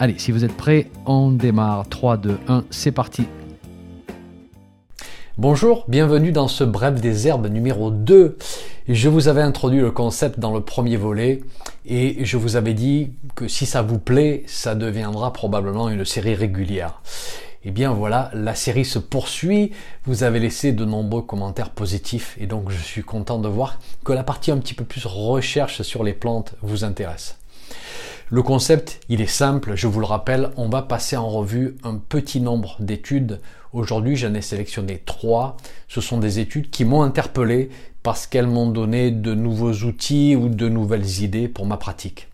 Allez, si vous êtes prêts, on démarre. 3, 2, 1, c'est parti. Bonjour, bienvenue dans ce bref des herbes numéro 2. Je vous avais introduit le concept dans le premier volet et je vous avais dit que si ça vous plaît, ça deviendra probablement une série régulière. Eh bien voilà, la série se poursuit. Vous avez laissé de nombreux commentaires positifs et donc je suis content de voir que la partie un petit peu plus recherche sur les plantes vous intéresse. Le concept, il est simple, je vous le rappelle, on va passer en revue un petit nombre d'études. Aujourd'hui, j'en ai sélectionné trois. Ce sont des études qui m'ont interpellé parce qu'elles m'ont donné de nouveaux outils ou de nouvelles idées pour ma pratique.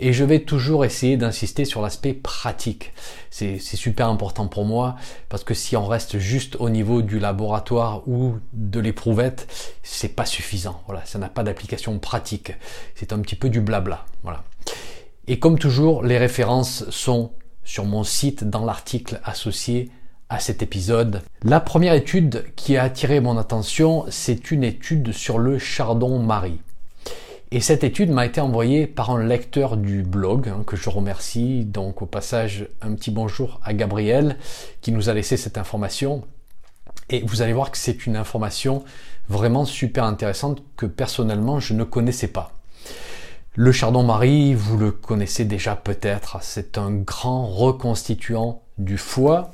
Et je vais toujours essayer d'insister sur l'aspect pratique. C'est super important pour moi parce que si on reste juste au niveau du laboratoire ou de l'éprouvette, c'est pas suffisant. Voilà, ça n'a pas d'application pratique. C'est un petit peu du blabla. Voilà. Et comme toujours, les références sont sur mon site dans l'article associé à cet épisode. La première étude qui a attiré mon attention, c'est une étude sur le chardon-marie. Et cette étude m'a été envoyée par un lecteur du blog, hein, que je remercie. Donc au passage, un petit bonjour à Gabriel qui nous a laissé cette information. Et vous allez voir que c'est une information vraiment super intéressante que personnellement je ne connaissais pas. Le chardon-marie, vous le connaissez déjà peut-être, c'est un grand reconstituant du foie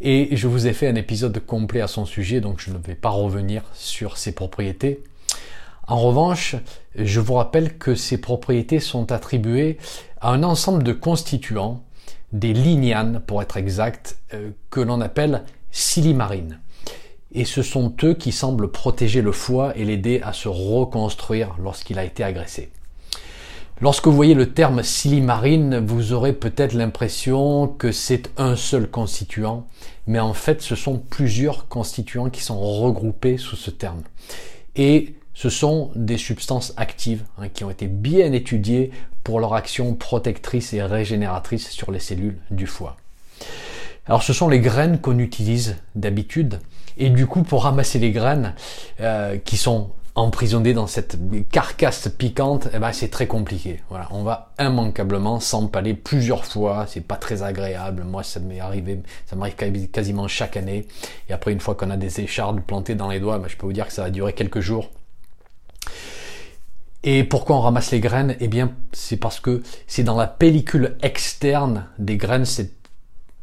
et je vous ai fait un épisode complet à son sujet donc je ne vais pas revenir sur ses propriétés. En revanche, je vous rappelle que ces propriétés sont attribuées à un ensemble de constituants, des lignanes pour être exact, euh, que l'on appelle silimarines. Et ce sont eux qui semblent protéger le foie et l'aider à se reconstruire lorsqu'il a été agressé. Lorsque vous voyez le terme silimarine, vous aurez peut-être l'impression que c'est un seul constituant, mais en fait ce sont plusieurs constituants qui sont regroupés sous ce terme. Et ce sont des substances actives hein, qui ont été bien étudiées pour leur action protectrice et régénératrice sur les cellules du foie. Alors ce sont les graines qu'on utilise d'habitude et du coup pour ramasser les graines euh, qui sont emprisonné dans cette carcasse piquante, eh ben c'est très compliqué. On va immanquablement s'empaler plusieurs fois, c'est pas très agréable. Moi, ça m'est arrivé, ça m'arrive quasiment chaque année. Et après, une fois qu'on a des échardes plantées dans les doigts, ben, je peux vous dire que ça va durer quelques jours. Et pourquoi on ramasse les graines? Eh bien, c'est parce que c'est dans la pellicule externe des graines, cette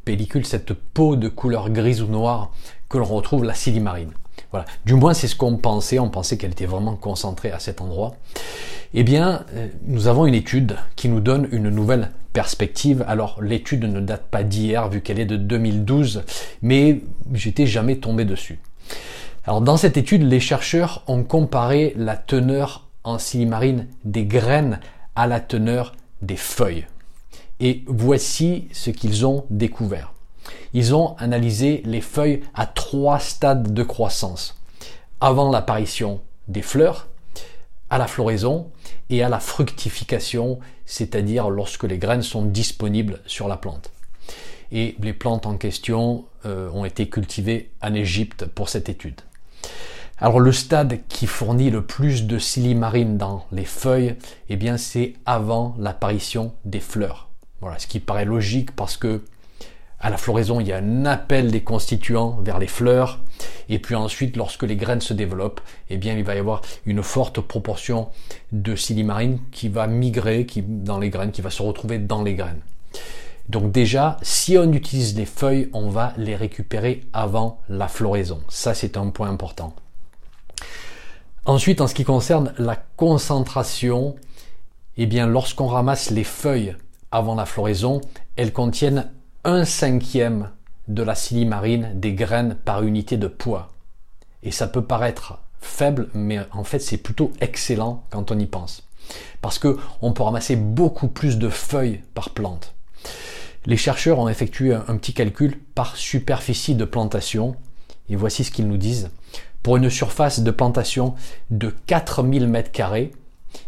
pellicule, cette peau de couleur grise ou noire, que l'on retrouve la silimarine. Du moins, c'est ce qu'on pensait. On pensait qu'elle était vraiment concentrée à cet endroit. Eh bien, euh, nous avons une étude qui nous donne une nouvelle perspective. Alors, l'étude ne date pas d'hier, vu qu'elle est de 2012, mais j'étais jamais tombé dessus. Alors, dans cette étude, les chercheurs ont comparé la teneur en silimarine des graines à la teneur des feuilles. Et voici ce qu'ils ont découvert ils ont analysé les feuilles à trois stades de croissance. Avant l'apparition des fleurs, à la floraison et à la fructification, c'est-à-dire lorsque les graines sont disponibles sur la plante. Et les plantes en question euh, ont été cultivées en Égypte pour cette étude. Alors le stade qui fournit le plus de silimarine dans les feuilles, eh bien c'est avant l'apparition des fleurs. Voilà, ce qui paraît logique parce que à la floraison, il y a un appel des constituants vers les fleurs. Et puis ensuite, lorsque les graines se développent, eh bien, il va y avoir une forte proportion de silimarine qui va migrer dans les graines, qui va se retrouver dans les graines. Donc déjà, si on utilise les feuilles, on va les récupérer avant la floraison. Ça, c'est un point important. Ensuite, en ce qui concerne la concentration, eh bien, lorsqu'on ramasse les feuilles avant la floraison, elles contiennent un cinquième de la silimarine des graines par unité de poids. Et ça peut paraître faible, mais en fait c'est plutôt excellent quand on y pense. Parce que on peut ramasser beaucoup plus de feuilles par plante. Les chercheurs ont effectué un petit calcul par superficie de plantation et voici ce qu'ils nous disent. Pour une surface de plantation de 4000 m2,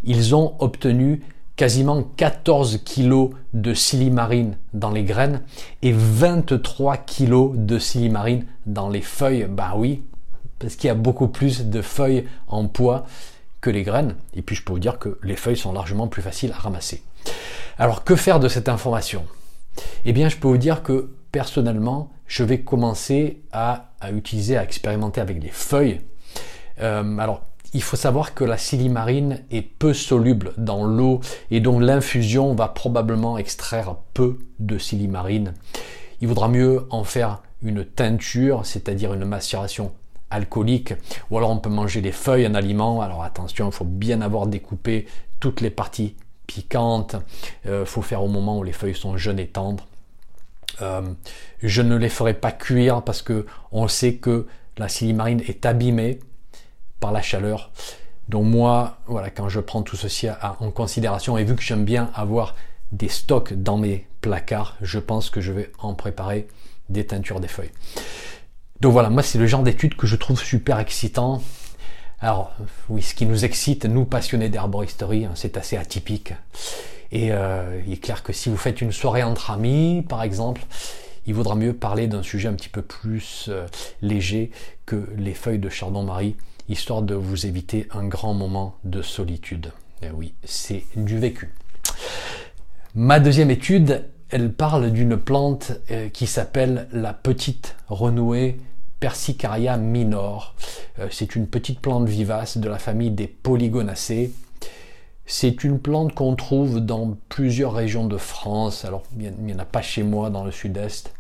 ils ont obtenu quasiment 14 kg de silimarine dans les graines et 23 kg de silimarine dans les feuilles. Bah oui, parce qu'il y a beaucoup plus de feuilles en poids que les graines. Et puis je peux vous dire que les feuilles sont largement plus faciles à ramasser. Alors que faire de cette information? Eh bien je peux vous dire que personnellement, je vais commencer à, utiliser, à expérimenter avec des feuilles. Euh, alors il faut savoir que la silimarine est peu soluble dans l'eau et donc l'infusion va probablement extraire peu de silimarine. Il vaudra mieux en faire une teinture, c'est-à-dire une macération alcoolique, ou alors on peut manger les feuilles en aliment. Alors attention, il faut bien avoir découpé toutes les parties piquantes. Il euh, faut faire au moment où les feuilles sont jeunes et tendres. Euh, je ne les ferai pas cuire parce que on sait que la silimarine est abîmée par la chaleur. Donc moi, voilà, quand je prends tout ceci en considération et vu que j'aime bien avoir des stocks dans mes placards, je pense que je vais en préparer des teintures des feuilles. Donc voilà, moi c'est le genre d'étude que je trouve super excitant. Alors oui, ce qui nous excite, nous passionnés d'herboristerie, hein, c'est assez atypique. Et euh, il est clair que si vous faites une soirée entre amis, par exemple, il vaudra mieux parler d'un sujet un petit peu plus euh, léger que les feuilles de chardon-marie histoire de vous éviter un grand moment de solitude. Eh oui, c'est du vécu. Ma deuxième étude, elle parle d'une plante euh, qui s'appelle la petite renouée Persicaria minor. Euh, c'est une petite plante vivace de la famille des Polygonacées. C'est une plante qu'on trouve dans plusieurs régions de France. Alors, il n'y en a pas chez moi dans le sud-est.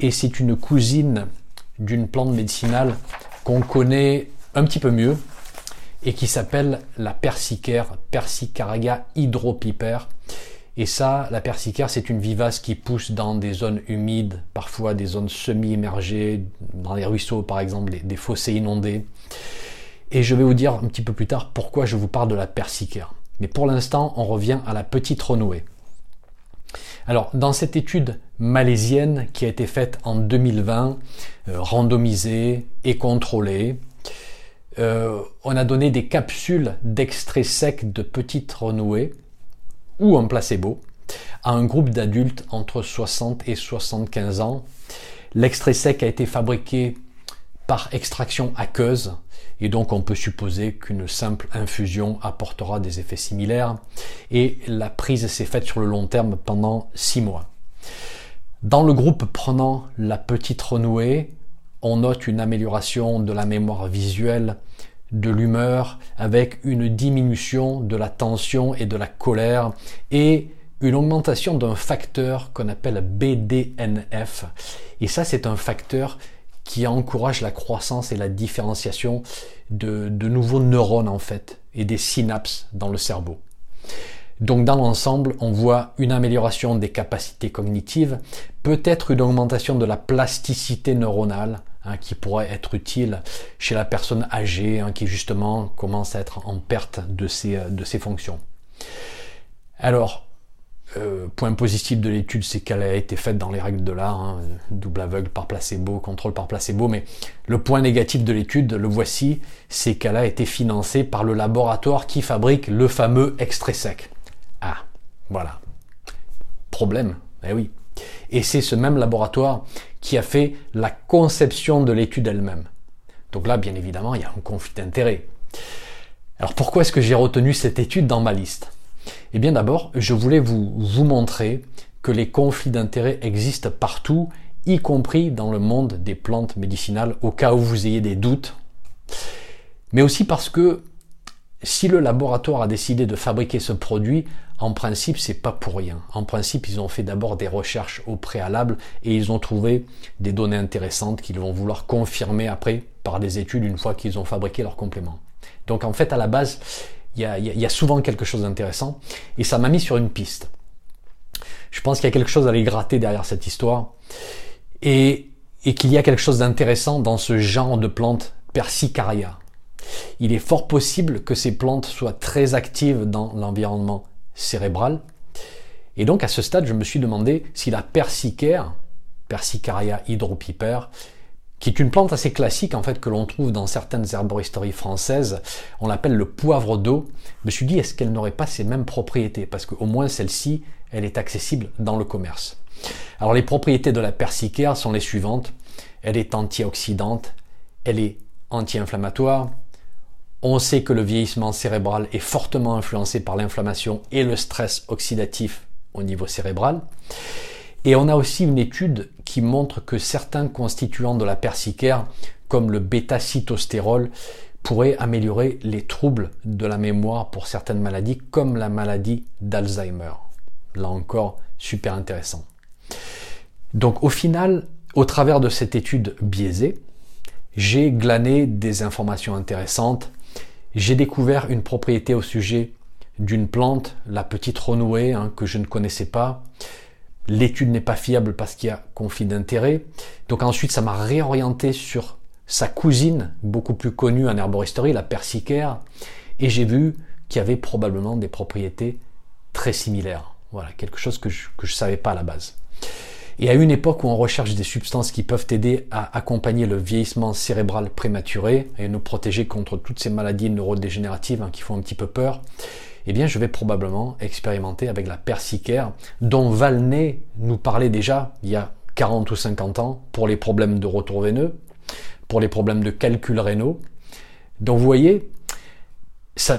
Et c'est une cousine d'une plante médicinale qu'on connaît un petit peu mieux et qui s'appelle la persicaire, Persicaraga hydropipère. Et ça, la persicaire, c'est une vivace qui pousse dans des zones humides, parfois des zones semi-émergées, dans les ruisseaux par exemple, des, fossés inondés. Et je vais vous dire un petit peu plus tard pourquoi je vous parle de la persicaire. Mais pour l'instant, on revient à la petite renouée. Alors, dans cette étude malaisienne qui a été faite en 2020, euh, randomisée et contrôlée, euh, on a donné des capsules d'extrait sec de petites renouées ou un placebo à un groupe d'adultes entre 60 et 75 ans. L'extrait sec a été fabriqué par extraction aqueuse et donc on peut supposer qu'une simple infusion apportera des effets similaires et la prise s'est faite sur le long terme pendant 6 mois. Dans le groupe prenant la petite renouée, on note une amélioration de la mémoire visuelle, de l'humeur, avec une diminution de la tension et de la colère, et une augmentation d'un facteur qu'on appelle BDNF. Et ça, c'est un facteur qui encourage la croissance et la différenciation de, nouveaux neurones, en fait, et des synapses dans le cerveau. Donc dans l'ensemble, on voit une amélioration des capacités cognitives, peut-être une augmentation de la plasticité neuronale, Hein, qui pourrait être utile chez la personne âgée hein, qui justement commence à être en perte de ses, euh, fonctions. Alors, euh, point positif de l'étude, c'est qu'elle a été faite dans les règles de l'art, hein, double aveugle par placebo, contrôle par placebo, mais le point négatif de l'étude, le voici, c'est qu'elle a été financée par le laboratoire qui fabrique le fameux extrait sec. Ah, voilà. Problème, eh oui. Et c'est ce même laboratoire qui a fait la conception de l'étude elle-même. Donc là, bien évidemment, il y a un conflit d'intérêts. Alors pourquoi est-ce que j'ai retenu cette étude dans ma liste? Eh bien d'abord, je voulais vous, vous montrer que les conflits d'intérêts existent partout, y compris dans le monde des plantes médicinales, au cas où vous ayez des doutes. Mais aussi parce que si le laboratoire a décidé de fabriquer ce produit, en principe, c'est pas pour rien. En principe, ils ont fait d'abord des recherches au préalable et ils ont trouvé des données intéressantes qu'ils vont vouloir confirmer après par des études une fois qu'ils ont fabriqué leur complément. Donc en fait, à la base, il y a, souvent quelque chose d'intéressant et ça m'a mis sur une piste. Je pense qu'il y a quelque chose à aller gratter derrière cette histoire et, et qu'il y a quelque chose d'intéressant dans ce genre de plante Persicaria. Il est fort possible que ces plantes soient très actives dans l'environnement cérébral Et donc à ce stade, je me suis demandé si la persicaire, Persicaria hydropiper, qui est une plante assez classique en fait que l'on trouve dans certaines herboristeries françaises, on l'appelle le poivre d'eau. Je me suis dit est-ce qu'elle n'aurait pas ces mêmes propriétés? Parce qu'au moins celle-ci, elle est accessible dans le commerce. Alors les propriétés de la persicaire sont les suivantes. Elle est antioxydante, elle est anti-inflammatoire. On sait que le vieillissement cérébral est fortement influencé par l'inflammation et le stress oxydatif au niveau cérébral. Et on a aussi une étude qui montre que certains constituants de la persicaire, comme le bêta-cytostérol, pourraient améliorer les troubles de la mémoire pour certaines maladies, comme la maladie d'Alzheimer. Là encore, super intéressant. Donc au final, au travers de cette étude biaisée, j'ai glané des informations intéressantes. J'ai découvert une propriété au sujet d'une plante, la petite renouée, hein, que je ne connaissais pas. L'étude n'est pas fiable parce qu'il y a conflit d'intérêt. Donc ensuite, ça m'a réorienté sur sa cousine, beaucoup plus connue en herboristerie, la persicaire, et j'ai vu qu'il y avait probablement des propriétés très similaires. Voilà, quelque chose que je ne savais pas à la base. Et à une époque où on recherche des substances qui peuvent aider à accompagner le vieillissement cérébral prématuré et nous protéger contre toutes ces maladies neurodégénératives hein, qui font un petit peu peur, eh bien je vais probablement expérimenter avec la persicaire dont Valnet nous parlait déjà il y a 40 ou 50 ans pour les problèmes de retour veineux, pour les problèmes de calcul rénaux. Donc vous voyez, ça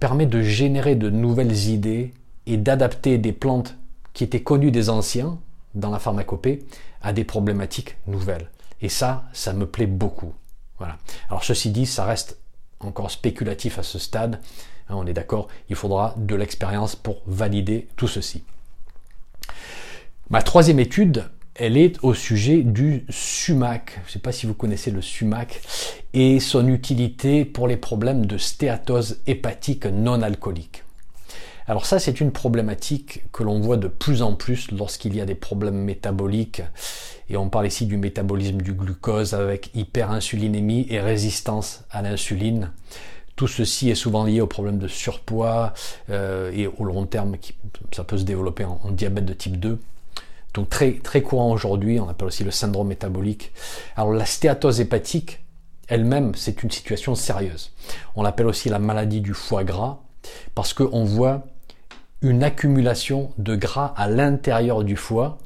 permet de générer de nouvelles idées et d'adapter des plantes qui étaient connues des anciens dans la pharmacopée à des problématiques nouvelles. Et ça, ça me plaît beaucoup. Voilà. Alors ceci dit, ça reste encore spéculatif à ce stade. Hein, on est d'accord, il faudra de l'expérience pour valider tout ceci. Ma troisième étude, elle est au sujet du sumac. Je ne sais pas si vous connaissez le sumac et son utilité pour les problèmes de stéatose hépatique non alcoolique. Alors ça, c'est une problématique que l'on voit de plus en plus lorsqu'il y a des problèmes métaboliques. Et on parle ici du métabolisme du glucose avec hyperinsulinémie et résistance à l'insuline. Tout ceci est souvent lié au problème de surpoids euh, et au long terme, ça peut se développer en, diabète de type 2. Donc très, très courant aujourd'hui, on appelle aussi le syndrome métabolique. Alors la stéatose hépatique, elle-même, c'est une situation sérieuse. On l'appelle aussi la maladie du foie gras parce qu'on voit une accumulation de gras à l'intérieur du foie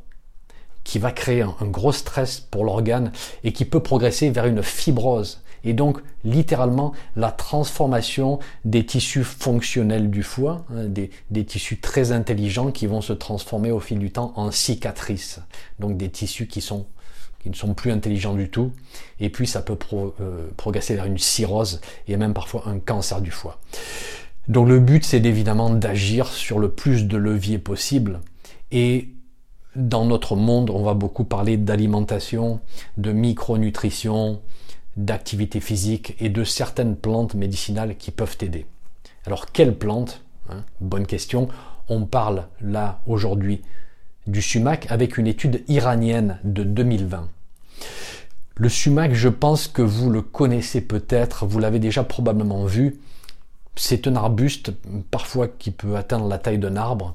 qui va créer un, gros stress pour l'organe et qui peut progresser vers une fibrose. Et donc, littéralement, la transformation des tissus fonctionnels du foie, hein, des, tissus très intelligents qui vont se transformer au fil du temps en cicatrices. Donc des tissus qui sont qui ne sont plus intelligents du tout. Et puis ça peut euh, progresser vers une cirrhose et même parfois un cancer du foie. Donc le but, c'est évidemment d'agir sur le plus de leviers possible. Et dans notre monde, on va beaucoup parler d'alimentation, de micronutrition, d'activité physique et de certaines plantes médicinales qui peuvent aider. Alors quelles plantes hein Bonne question. On parle là aujourd'hui du sumac avec une étude iranienne de 2020. Le sumac, je pense que vous le connaissez peut-être, vous l'avez déjà probablement vu. C'est un arbuste, parfois qui peut atteindre la taille d'un arbre,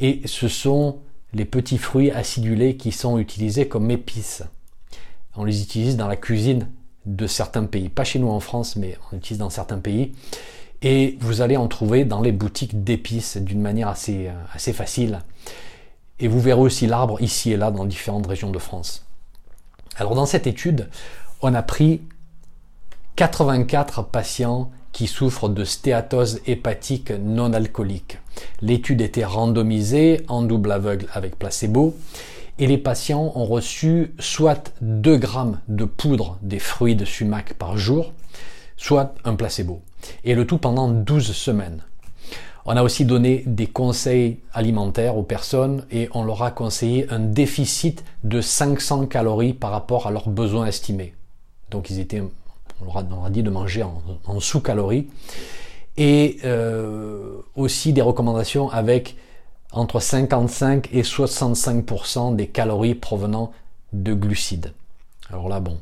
et ce sont les petits fruits acidulés qui sont utilisés comme épices. On les utilise dans la cuisine de certains pays, pas chez nous en France, mais on utilise dans certains pays. Et vous allez en trouver dans les boutiques d'épices d'une manière assez, euh, assez facile. Et vous verrez aussi l'arbre ici et là dans différentes régions de France. Alors dans cette étude, on a pris 84 patients qui souffrent de stéatose hépatique non alcoolique. L'étude était randomisée en double aveugle avec placebo et les patients ont reçu soit 2 grammes de poudre des fruits de sumac par jour, soit un placebo. Et le tout pendant 12 semaines. On a aussi donné des conseils alimentaires aux personnes et on leur a conseillé un déficit de 500 calories par rapport à leurs besoins estimés. Donc ils étaient on leur a, dit de manger en, sous-calories. Et euh, aussi des recommandations avec entre 55 et 65% des calories provenant de glucides. Alors là, bon,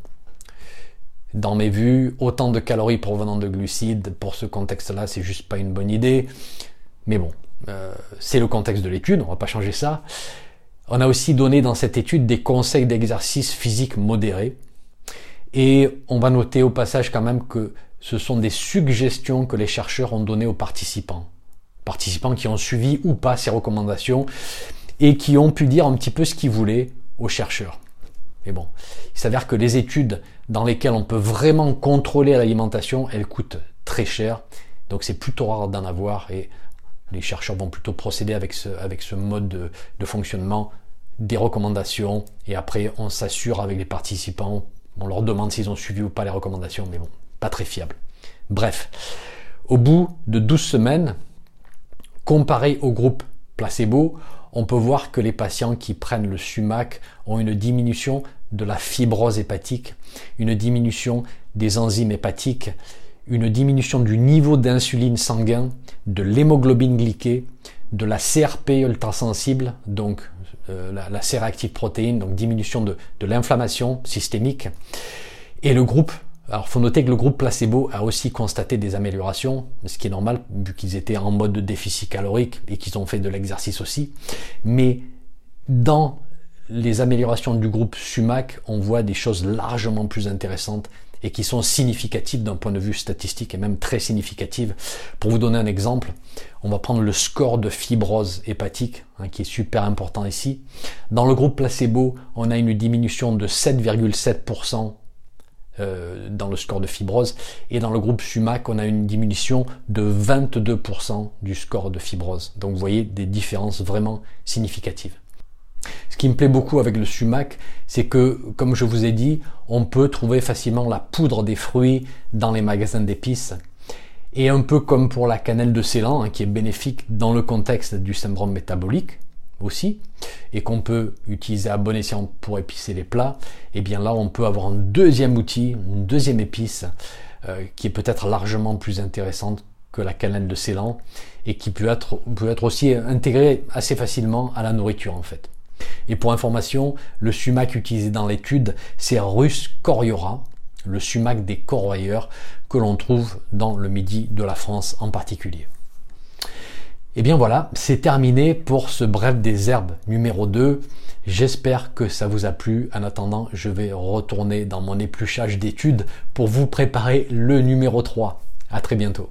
dans mes vues, autant de calories provenant de glucides, pour ce contexte-là, c'est juste pas une bonne idée. Mais bon, euh, c'est le contexte de l'étude, on va pas changer ça. On a aussi donné dans cette étude des conseils d'exercice physique modérés. Et on va noter au passage quand même que ce sont des suggestions que les chercheurs ont données aux participants. Participants qui ont suivi ou pas ces recommandations et qui ont pu dire un petit peu ce qu'ils voulaient aux chercheurs. Mais bon, il s'avère que les études dans lesquelles on peut vraiment contrôler l'alimentation, elles coûtent très cher. Donc c'est plutôt rare d'en avoir et les chercheurs vont plutôt procéder avec ce, avec ce mode de, de fonctionnement, des recommandations, et après on s'assure avec les participants, on leur demande s'ils ont suivi ou pas les recommandations, mais bon, pas très fiable. Bref, au bout de 12 semaines, comparé au groupe placebo, on peut voir que les patients qui prennent le sumac ont une diminution de la fibrose hépatique, une diminution des enzymes hépatiques, une diminution du niveau d'insuline sanguin, de l'hémoglobine glyquée, de la CRP ultrasensible, donc la, la C-réactive protéine, donc diminution de, de l'inflammation systémique. Et le groupe, alors faut noter que le groupe placebo a aussi constaté des améliorations, ce qui est normal vu qu'ils étaient en mode de déficit calorique et qu'ils ont fait de l'exercice aussi. Mais dans les améliorations du groupe SUMAC, on voit des choses largement plus intéressantes et qui sont significatives d'un point de vue statistique et même très significatives. Pour vous donner un exemple, on va prendre le score de fibrose hépatique, hein, qui est super important ici. Dans le groupe placebo, on a une diminution de 7,7% euh, dans le score de fibrose, et dans le groupe SUMAC, on a une diminution de 22% du score de fibrose. Donc vous voyez des différences vraiment significatives. Ce qui me plaît beaucoup avec le sumac, c'est que, comme je vous ai dit, on peut trouver facilement la poudre des fruits dans les magasins d'épices. Et un peu comme pour la cannelle de Ceylan, hein, qui est bénéfique dans le contexte du syndrome métabolique aussi, et qu'on peut utiliser à bon escient pour épicer les plats, et eh bien là on peut avoir un deuxième outil, une deuxième épice, euh, qui est peut-être largement plus intéressante que la cannelle de Ceylan, et qui peut être, peut être aussi intégrée assez facilement à la nourriture en fait. Et pour information, le sumac utilisé dans l'étude, c'est Rus coriora, le sumac des corroyeurs que l'on trouve dans le midi de la France en particulier. Et eh bien voilà, c'est terminé pour ce bref des herbes numéro 2. J'espère que ça vous a plu. En attendant, je vais retourner dans mon épluchage d'études pour vous préparer le numéro 3. À très bientôt.